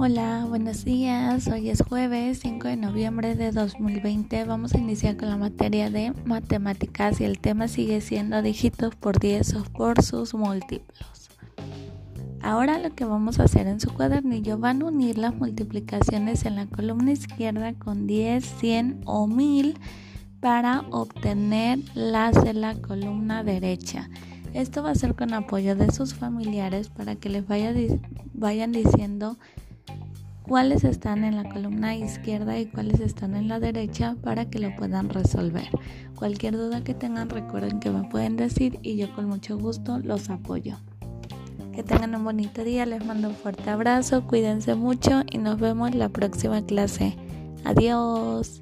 Hola, buenos días. Hoy es jueves 5 de noviembre de 2020. Vamos a iniciar con la materia de matemáticas y el tema sigue siendo dígitos por 10 o por sus múltiplos. Ahora lo que vamos a hacer en su cuadernillo van a unir las multiplicaciones en la columna izquierda con 10, 100 o 1000 para obtener las de la columna derecha. Esto va a ser con apoyo de sus familiares para que les vaya, vayan diciendo cuáles están en la columna izquierda y cuáles están en la derecha para que lo puedan resolver. Cualquier duda que tengan recuerden que me pueden decir y yo con mucho gusto los apoyo. Que tengan un bonito día, les mando un fuerte abrazo, cuídense mucho y nos vemos la próxima clase. Adiós.